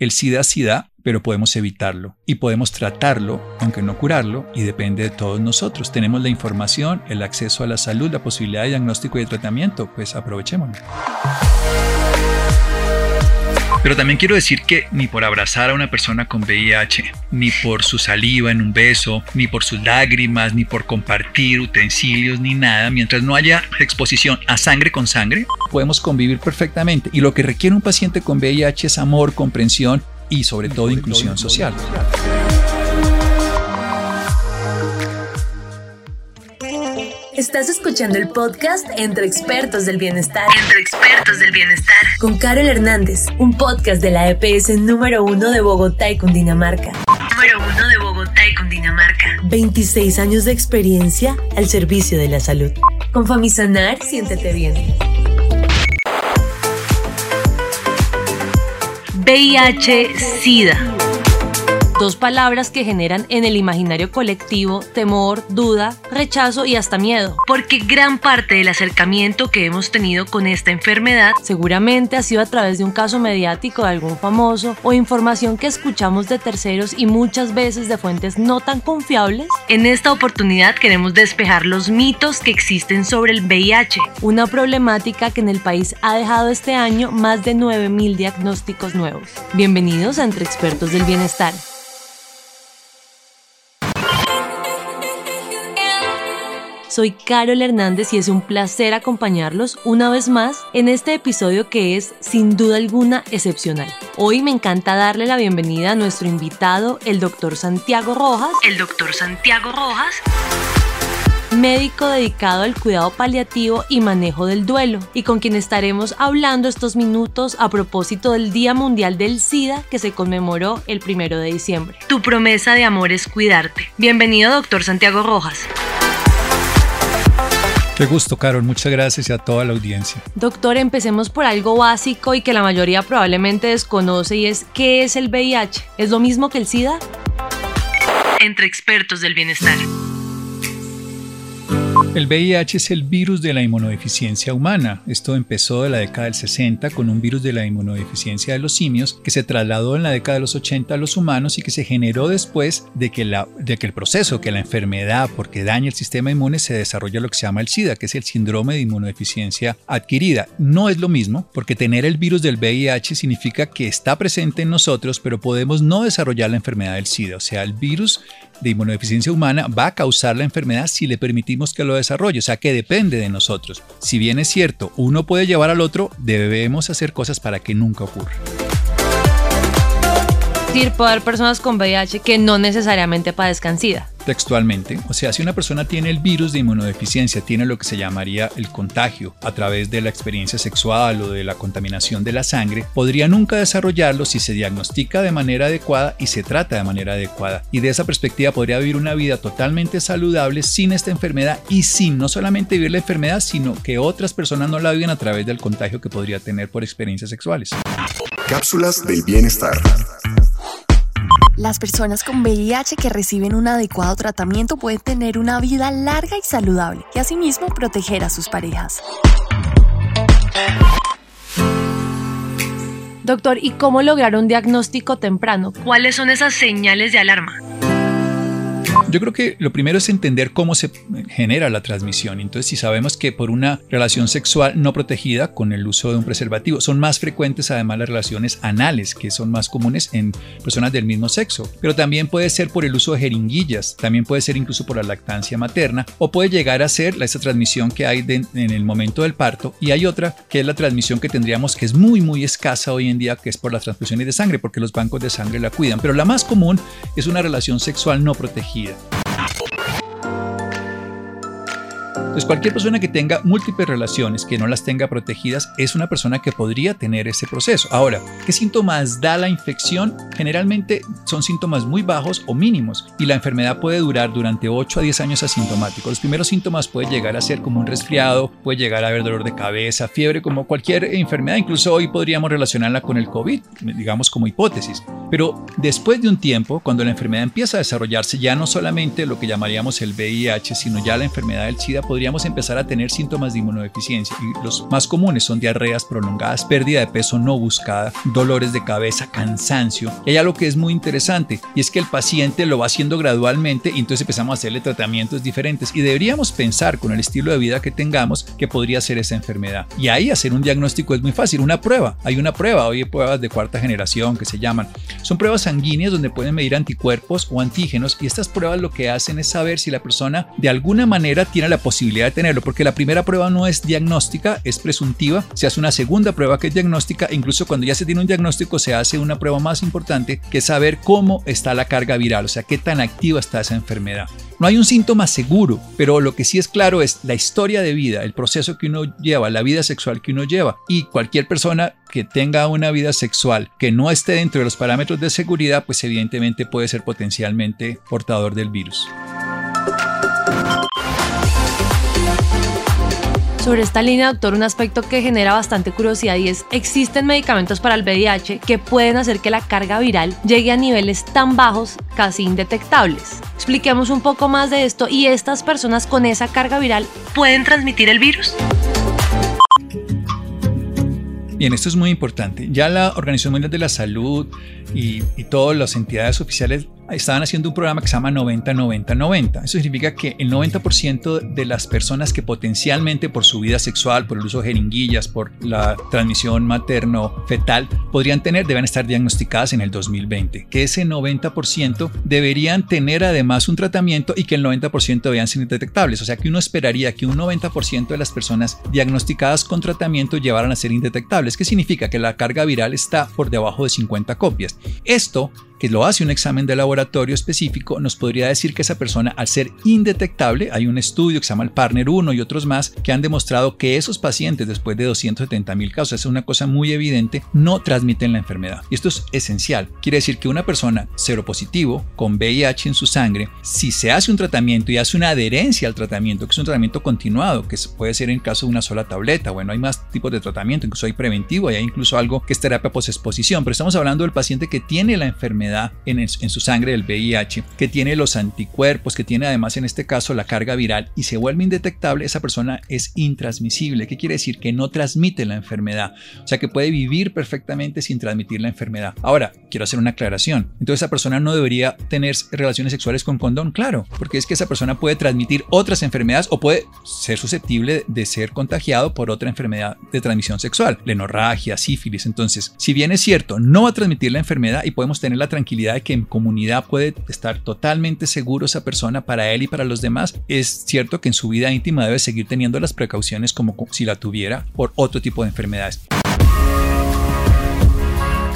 El SIDA sí da, pero podemos evitarlo y podemos tratarlo, aunque no curarlo, y depende de todos nosotros. Tenemos la información, el acceso a la salud, la posibilidad de diagnóstico y de tratamiento, pues aprovechémoslo. Pero también quiero decir que ni por abrazar a una persona con VIH, ni por su saliva en un beso, ni por sus lágrimas, ni por compartir utensilios, ni nada, mientras no haya exposición a sangre con sangre, podemos convivir perfectamente. Y lo que requiere un paciente con VIH es amor, comprensión y sobre todo inclusión social. Estás escuchando el podcast Entre Expertos del Bienestar. Entre Expertos del Bienestar. Con Carol Hernández, un podcast de la EPS número uno de Bogotá y Cundinamarca. Número uno de Bogotá y Cundinamarca. 26 años de experiencia al servicio de la salud. Con Famisanar, siéntete bien. VIH-Sida dos palabras que generan en el imaginario colectivo temor, duda, rechazo y hasta miedo, porque gran parte del acercamiento que hemos tenido con esta enfermedad seguramente ha sido a través de un caso mediático de algún famoso o información que escuchamos de terceros y muchas veces de fuentes no tan confiables. En esta oportunidad queremos despejar los mitos que existen sobre el VIH, una problemática que en el país ha dejado este año más de 9.000 diagnósticos nuevos. Bienvenidos a Entre Expertos del Bienestar. Soy Carol Hernández y es un placer acompañarlos una vez más en este episodio que es sin duda alguna excepcional. Hoy me encanta darle la bienvenida a nuestro invitado, el doctor Santiago Rojas. El doctor Santiago Rojas médico dedicado al cuidado paliativo y manejo del duelo, y con quien estaremos hablando estos minutos a propósito del Día Mundial del SIDA que se conmemoró el primero de diciembre. Tu promesa de amor es cuidarte. Bienvenido, doctor Santiago Rojas. Qué gusto, Carol. Muchas gracias y a toda la audiencia. Doctor, empecemos por algo básico y que la mayoría probablemente desconoce y es ¿qué es el VIH? ¿Es lo mismo que el SIDA? Entre expertos del bienestar. El VIH es el virus de la inmunodeficiencia humana. Esto empezó de la década del 60 con un virus de la inmunodeficiencia de los simios que se trasladó en la década de los 80 a los humanos y que se generó después de que, la, de que el proceso, que la enfermedad, porque daña el sistema inmune, se desarrolla lo que se llama el SIDA, que es el síndrome de inmunodeficiencia adquirida. No es lo mismo, porque tener el virus del VIH significa que está presente en nosotros, pero podemos no desarrollar la enfermedad del SIDA. O sea, el virus de inmunodeficiencia humana va a causar la enfermedad si le permitimos que lo desarrolle, o sea que depende de nosotros. Si bien es cierto, uno puede llevar al otro, debemos hacer cosas para que nunca ocurra haber personas con VIH que no necesariamente padezcan SIDA. Textualmente, o sea, si una persona tiene el virus de inmunodeficiencia, tiene lo que se llamaría el contagio a través de la experiencia sexual o de la contaminación de la sangre, podría nunca desarrollarlo si se diagnostica de manera adecuada y se trata de manera adecuada. Y de esa perspectiva podría vivir una vida totalmente saludable sin esta enfermedad y sin no solamente vivir la enfermedad, sino que otras personas no la viven a través del contagio que podría tener por experiencias sexuales. Cápsulas del bienestar. Las personas con VIH que reciben un adecuado tratamiento pueden tener una vida larga y saludable y asimismo proteger a sus parejas. Doctor, ¿y cómo lograr un diagnóstico temprano? ¿Cuáles son esas señales de alarma? Yo creo que lo primero es entender cómo se genera la transmisión. Entonces, si sabemos que por una relación sexual no protegida con el uso de un preservativo, son más frecuentes además las relaciones anales, que son más comunes en personas del mismo sexo. Pero también puede ser por el uso de jeringuillas, también puede ser incluso por la lactancia materna, o puede llegar a ser esa transmisión que hay en el momento del parto. Y hay otra que es la transmisión que tendríamos que es muy, muy escasa hoy en día, que es por las transfusiones de sangre, porque los bancos de sangre la cuidan. Pero la más común es una relación sexual no protegida. Entonces, cualquier persona que tenga múltiples relaciones, que no las tenga protegidas, es una persona que podría tener ese proceso. Ahora, ¿qué síntomas da la infección? Generalmente son síntomas muy bajos o mínimos y la enfermedad puede durar durante 8 a 10 años asintomático. Los primeros síntomas pueden llegar a ser como un resfriado, puede llegar a haber dolor de cabeza, fiebre, como cualquier enfermedad. Incluso hoy podríamos relacionarla con el COVID, digamos como hipótesis. Pero después de un tiempo, cuando la enfermedad empieza a desarrollarse, ya no solamente lo que llamaríamos el VIH, sino ya la enfermedad del SIDA podría podríamos empezar a tener síntomas de inmunodeficiencia. Y los más comunes son diarreas prolongadas, pérdida de peso no buscada, dolores de cabeza, cansancio. Y hay algo que es muy interesante y es que el paciente lo va haciendo gradualmente y entonces empezamos a hacerle tratamientos diferentes. Y deberíamos pensar con el estilo de vida que tengamos que podría ser esa enfermedad. Y ahí hacer un diagnóstico es muy fácil. Una prueba. Hay una prueba, hoy hay pruebas de cuarta generación que se llaman. Son pruebas sanguíneas donde pueden medir anticuerpos o antígenos y estas pruebas lo que hacen es saber si la persona de alguna manera tiene la posibilidad de tenerlo, porque la primera prueba no es diagnóstica, es presuntiva, se hace una segunda prueba que es diagnóstica, incluso cuando ya se tiene un diagnóstico se hace una prueba más importante que es saber cómo está la carga viral, o sea, qué tan activa está esa enfermedad. No hay un síntoma seguro, pero lo que sí es claro es la historia de vida, el proceso que uno lleva, la vida sexual que uno lleva. Y cualquier persona que tenga una vida sexual que no esté dentro de los parámetros de seguridad, pues evidentemente puede ser potencialmente portador del virus. Sobre esta línea, doctor, un aspecto que genera bastante curiosidad y es, existen medicamentos para el VIH que pueden hacer que la carga viral llegue a niveles tan bajos, casi indetectables. Expliquemos un poco más de esto y estas personas con esa carga viral pueden transmitir el virus. Bien, esto es muy importante. Ya la Organización Mundial de la Salud y, y todas las entidades oficiales estaban haciendo un programa que se llama 90-90-90. Eso significa que el 90% de las personas que potencialmente por su vida sexual, por el uso de jeringuillas, por la transmisión materno-fetal, podrían tener, deben estar diagnosticadas en el 2020. Que ese 90% deberían tener además un tratamiento y que el 90% debían ser indetectables. O sea que uno esperaría que un 90% de las personas diagnosticadas con tratamiento llevaran a ser indetectables. ¿Qué significa? Que la carga viral está por debajo de 50 copias. Esto que lo hace un examen de laboratorio específico, nos podría decir que esa persona, al ser indetectable, hay un estudio que se llama el Partner 1 y otros más que han demostrado que esos pacientes, después de 270 mil casos, es una cosa muy evidente, no transmiten la enfermedad. Y esto es esencial. Quiere decir que una persona seropositivo con VIH en su sangre, si se hace un tratamiento y hace una adherencia al tratamiento, que es un tratamiento continuado, que puede ser en caso de una sola tableta, bueno, hay más tipos de tratamiento, incluso hay preventivo y hay incluso algo que es terapia posexposición, pero estamos hablando del paciente que tiene la enfermedad en, su sangre del VIH, que tiene los anticuerpos, que tiene además en este caso la carga viral y se vuelve indetectable, esa persona es intransmisible. ¿Qué quiere decir? Que no transmite la enfermedad. O sea que puede vivir perfectamente sin transmitir la enfermedad. Ahora, quiero hacer una aclaración. Entonces esa persona no debería tener relaciones sexuales con condón, claro, porque es que esa persona puede transmitir otras enfermedades o puede ser susceptible de ser contagiado por otra enfermedad de transmisión sexual, lenorragia, sífilis. Entonces, si bien es cierto, no va a transmitir la enfermedad y podemos tener la tranquilidad de que en comunidad puede estar totalmente seguro esa persona para él y para los demás, es cierto que en su vida íntima debe seguir teniendo las precauciones como si la tuviera por otro tipo de enfermedades.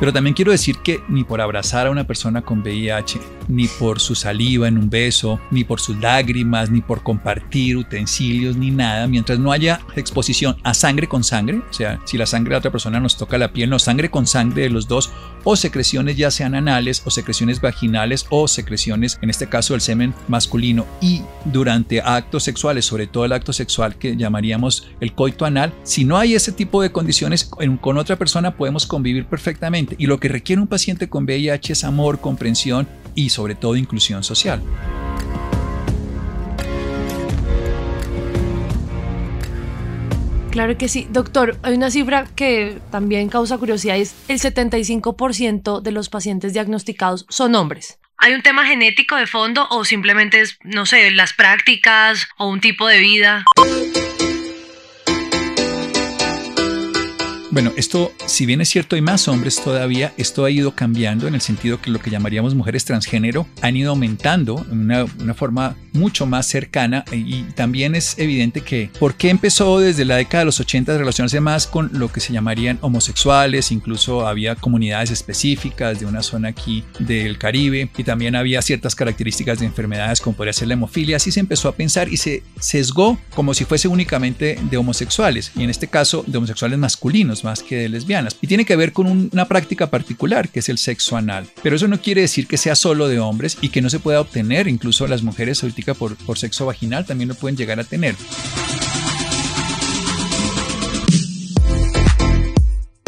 Pero también quiero decir que ni por abrazar a una persona con VIH, ni por su saliva en un beso, ni por sus lágrimas, ni por compartir utensilios, ni nada, mientras no haya exposición a sangre con sangre, o sea, si la sangre de otra persona nos toca la piel, no, sangre con sangre de los dos, o secreciones ya sean anales, o secreciones vaginales, o secreciones, en este caso, del semen masculino, y durante actos sexuales, sobre todo el acto sexual que llamaríamos el coito anal, si no hay ese tipo de condiciones, con otra persona podemos convivir perfectamente. Y lo que requiere un paciente con VIH es amor, comprensión y sobre todo inclusión social. Claro que sí. Doctor, hay una cifra que también causa curiosidad, es el 75% de los pacientes diagnosticados son hombres. ¿Hay un tema genético de fondo o simplemente es, no sé, las prácticas o un tipo de vida? Bueno, esto, si bien es cierto, hay más hombres todavía, esto ha ido cambiando en el sentido que lo que llamaríamos mujeres transgénero han ido aumentando en una, una forma mucho más cercana y también es evidente que por qué empezó desde la década de los 80 a relacionarse más con lo que se llamarían homosexuales, incluso había comunidades específicas de una zona aquí del Caribe y también había ciertas características de enfermedades como podría ser la hemofilia, así se empezó a pensar y se sesgó como si fuese únicamente de homosexuales y en este caso de homosexuales masculinos más que de lesbianas. Y tiene que ver con una práctica particular, que es el sexo anal. Pero eso no quiere decir que sea solo de hombres y que no se pueda obtener. Incluso las mujeres por, por sexo vaginal también lo pueden llegar a tener.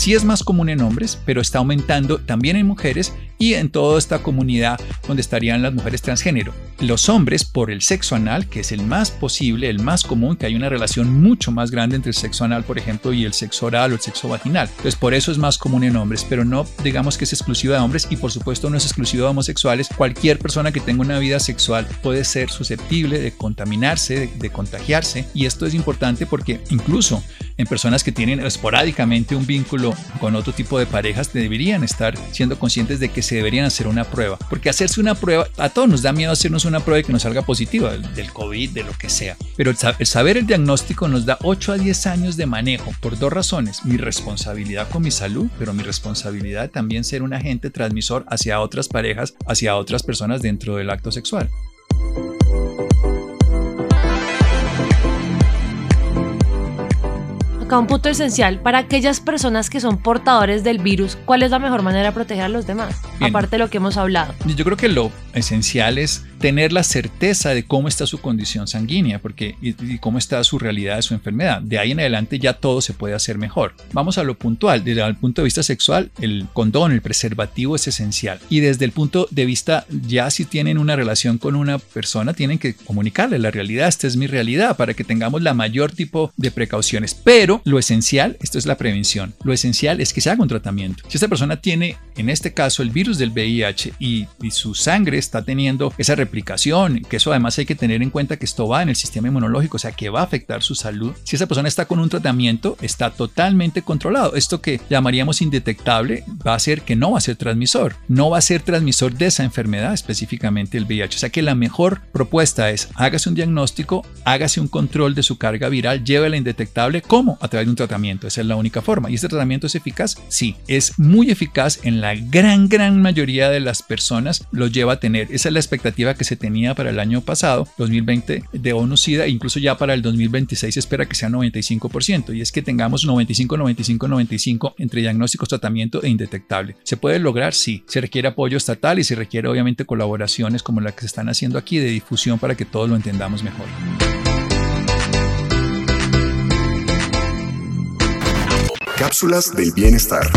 Sí es más común en hombres, pero está aumentando también en mujeres y en toda esta comunidad donde estarían las mujeres transgénero. Los hombres por el sexo anal, que es el más posible, el más común, que hay una relación mucho más grande entre el sexo anal, por ejemplo, y el sexo oral o el sexo vaginal. Entonces por eso es más común en hombres, pero no digamos que es exclusiva de hombres y por supuesto no es exclusiva de homosexuales. Cualquier persona que tenga una vida sexual puede ser susceptible de contaminarse, de, contagiarse y esto es importante porque incluso en personas que tienen esporádicamente un vínculo con otro tipo de parejas deberían estar siendo conscientes de que se deberían hacer una prueba. Porque hacerse una prueba, a todos nos da miedo hacernos una prueba y que nos salga positiva, del COVID, de lo que sea. Pero el saber el diagnóstico nos da 8 a 10 años de manejo por dos razones. Mi responsabilidad con mi salud, pero mi responsabilidad también ser un agente transmisor hacia otras parejas, hacia otras personas dentro del acto sexual. Punto esencial, para aquellas personas que son portadores del virus, ¿cuál es la mejor manera de proteger a los demás? Aparte de lo que hemos hablado. Yo creo que lo esencial es tener la certeza de cómo está su condición sanguínea porque, y, cómo está su realidad de su enfermedad. De ahí en adelante ya todo se puede hacer mejor. Vamos a lo puntual. Desde el punto de vista sexual, el condón, el preservativo es esencial. Y desde el punto de vista, ya si tienen una relación con una persona, tienen que comunicarle la realidad. Esta es mi realidad para que tengamos la mayor tipo de precauciones. Pero lo esencial, esto es la prevención. Lo esencial es que se haga un tratamiento. Si esta persona tiene, en este caso, el virus del VIH y, y su sangre está teniendo esa replicación, que eso además hay que tener en cuenta que esto va en el sistema inmunológico, o sea, que va a afectar su salud. Si esa persona está con un tratamiento, está totalmente controlado. Esto que llamaríamos indetectable va a ser que no va a ser transmisor, no va a ser transmisor de esa enfermedad, específicamente el VIH. O sea que la mejor propuesta es hágase un diagnóstico, hágase un control de su carga viral, llévela indetectable. ¿Cómo? A través de un tratamiento. Esa es la única forma. ¿Y este tratamiento es eficaz? Sí, es muy eficaz en la gran, gran mayoría de las personas. Lo lleva a tener. Esa es la expectativa que se tenía para el año pasado, 2020, de ONU-SIDA, incluso ya para el 2026 se espera que sea 95%, y es que tengamos 95, 95, 95 entre diagnósticos, tratamiento e indetectable. ¿Se puede lograr? Sí. Se requiere apoyo estatal y se requiere obviamente colaboraciones como la que se están haciendo aquí de difusión para que todos lo entendamos mejor. Cápsulas del bienestar.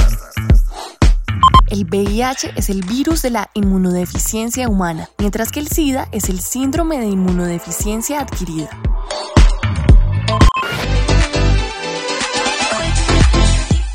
El VIH es el virus de la inmunodeficiencia humana, mientras que el SIDA es el síndrome de inmunodeficiencia adquirida.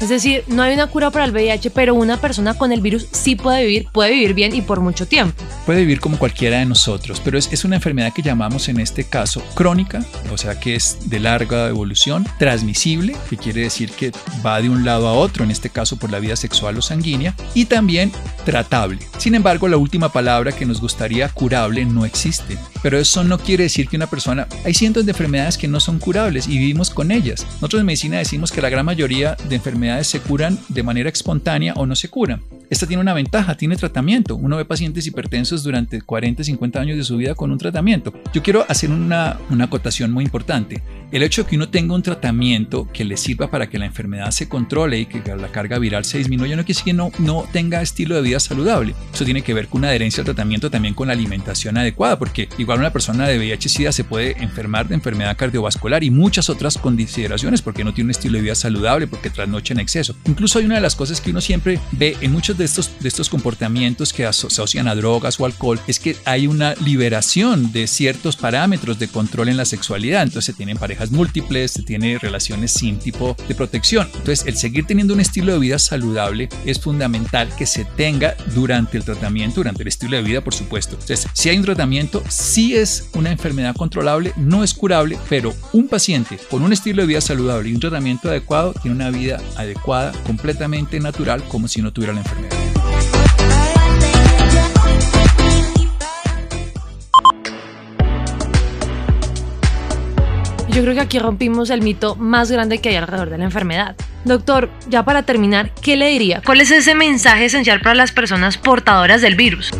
Es decir, no hay una cura para el VIH, pero una persona con el virus sí puede vivir, puede vivir bien y por mucho tiempo. Puede vivir como cualquiera de nosotros, pero es, es una enfermedad que llamamos en este caso crónica, o sea que es de larga evolución, transmisible, que quiere decir que va de un lado a otro, en este caso por la vida sexual o sanguínea, y también tratable. Sin embargo, la última palabra que nos gustaría curable no existe, pero eso no quiere decir que una persona, hay cientos de enfermedades que no son curables y vivimos con ellas. Nosotros en medicina decimos que la gran mayoría de enfermedades se curan de manera espontánea o no se curan. Esta tiene una ventaja, tiene tratamiento. Uno ve pacientes hipertensos durante 40, 50 años de su vida con un tratamiento. Yo quiero hacer una, una acotación muy importante. El hecho de que uno tenga un tratamiento que le sirva para que la enfermedad se controle y que la carga viral se disminuya no quiere decir que no, no tenga estilo de vida saludable. Eso tiene que ver con una adherencia al tratamiento también con la alimentación adecuada, porque igual una persona de VIH-Sida se puede enfermar de enfermedad cardiovascular y muchas otras consideraciones porque no tiene un estilo de vida saludable, porque trasnocha en exceso. Incluso hay una de las cosas que uno siempre ve en muchos de estos, de estos comportamientos que asocian a drogas o alcohol, es que hay una liberación de ciertos parámetros de control en la sexualidad. Entonces se tienen parejas múltiples, se tiene relaciones sin tipo de protección. Entonces, el seguir teniendo un estilo de vida saludable es fundamental que se tenga durante el tratamiento, durante el estilo de vida, por supuesto. Entonces, si hay un tratamiento, si es una enfermedad controlable, no es curable, pero un paciente con un estilo de vida saludable y un tratamiento adecuado tiene una vida adecuada, completamente natural, como si no tuviera la enfermedad. Yo creo que aquí rompimos el mito más grande que hay alrededor de la enfermedad. Doctor, ya para terminar, ¿qué le diría? ¿Cuál es ese mensaje esencial para las personas portadoras del virus?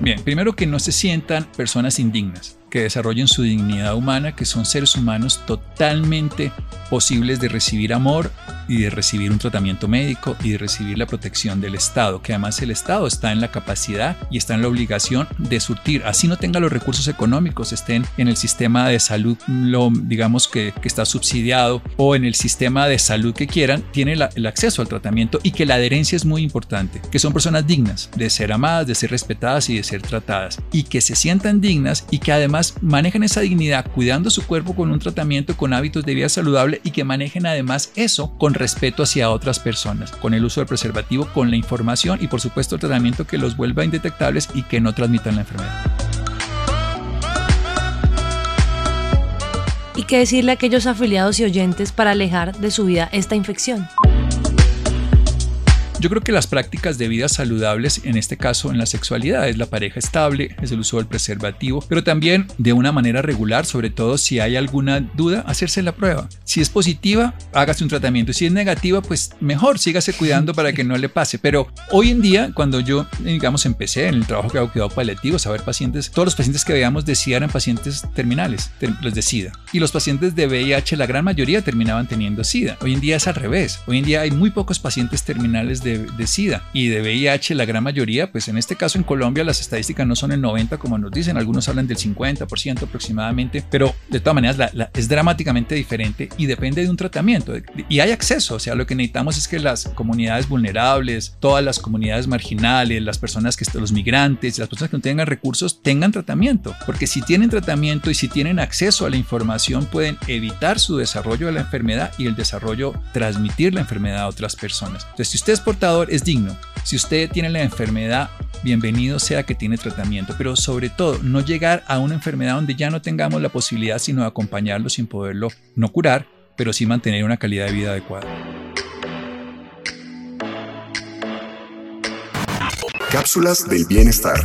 Bien, primero que no se sientan personas indignas que desarrollen su dignidad humana, que son seres humanos totalmente posibles de recibir amor y de recibir un tratamiento médico y de recibir la protección del Estado, que además el Estado está en la capacidad y está en la obligación de surtir, así no tenga los recursos económicos, estén en el sistema de salud, lo, digamos que, que está subsidiado o en el sistema de salud que quieran, tiene el acceso al tratamiento y que la adherencia es muy importante, que son personas dignas de ser amadas, de ser respetadas y de ser tratadas y que se sientan dignas y que además manejen esa dignidad cuidando su cuerpo con un tratamiento con hábitos de vida saludable y que manejen además eso con respeto hacia otras personas, con el uso del preservativo, con la información y por supuesto el tratamiento que los vuelva indetectables y que no transmitan la enfermedad. ¿Y qué decirle a aquellos afiliados y oyentes para alejar de su vida esta infección? Yo creo que las prácticas de vida saludables, en este caso en la sexualidad, es la pareja estable, es el uso del preservativo, pero también de una manera regular, sobre todo si hay alguna duda, hacerse la prueba. Si es positiva, hágase un tratamiento. Si es negativa, pues mejor, sígase cuidando para que no le pase. Pero hoy en día, cuando yo, digamos, empecé en el trabajo que hago cuidado paliativo, a ver pacientes, todos los pacientes que veíamos de SIDA eran pacientes terminales, los de SIDA. Y los pacientes de VIH, la gran mayoría terminaban teniendo SIDA. Hoy en día es al revés. Hoy en día hay muy pocos pacientes terminales de de, SIDA y de VIH, la gran mayoría, pues en este caso en Colombia las estadísticas no son el 90 como nos dicen, algunos hablan del 50% aproximadamente, pero de todas maneras es dramáticamente diferente y depende de un tratamiento y hay acceso, o sea, lo que necesitamos es que las comunidades vulnerables, todas las comunidades marginales, las personas que los migrantes, las personas que no tengan recursos tengan tratamiento, porque si tienen tratamiento y si tienen acceso a la información pueden evitar su desarrollo de la enfermedad y el desarrollo transmitir la enfermedad a otras personas. Entonces, si usted es portador es digno. Si usted tiene la enfermedad, bienvenido sea que tiene tratamiento, pero sobre todo no llegar a una enfermedad donde ya no tengamos la posibilidad sino de acompañarlo sin poderlo no curar, pero sí mantener una calidad de vida adecuada. Cápsulas del bienestar.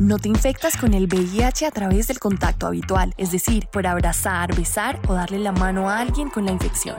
No te infectas con el VIH a través del contacto habitual, es decir, por abrazar, besar o darle la mano a alguien con la infección.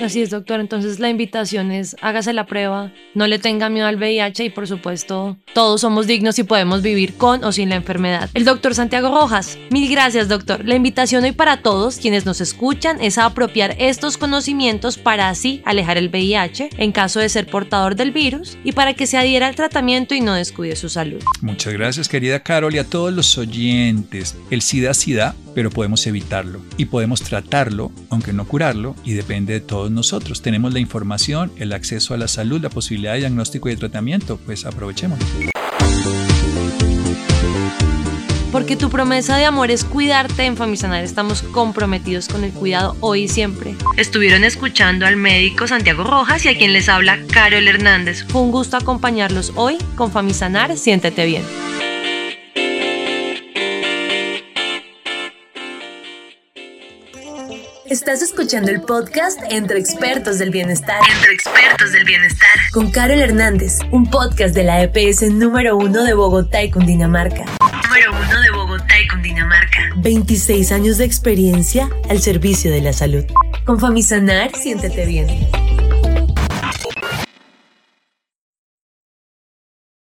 Así es, doctor. Entonces la invitación es hágase la prueba, no le tenga miedo al VIH y por supuesto todos somos dignos y podemos vivir con o sin la enfermedad. El doctor Santiago Rojas. Mil gracias, doctor. La invitación hoy para todos quienes nos escuchan es apropiar estos conocimientos para así alejar el VIH en caso de ser portador del virus y para que se adhiera al tratamiento y no descuide su salud. Muchas gracias, querida Carol, y a todos los oyentes. El SIDA SIDA, pero podemos evitarlo y podemos tratarlo, aunque no curarlo, y depende de todos nosotros. Tenemos la información, el acceso a la salud, la posibilidad de diagnóstico y de tratamiento, pues aprovechemos. Porque tu promesa de amor es cuidarte, en Famisanar estamos comprometidos con el cuidado hoy y siempre. Estuvieron escuchando al médico Santiago Rojas y a quien les habla Carol Hernández. Fue un gusto acompañarlos hoy con Famisanar, siéntete bien. Estás escuchando el podcast Entre Expertos del Bienestar. Entre Expertos del Bienestar. Con Carol Hernández, un podcast de la EPS número uno de Bogotá y Cundinamarca. Número uno de Bogotá y Cundinamarca. 26 años de experiencia al servicio de la salud. Con Famisanar, siéntete bien.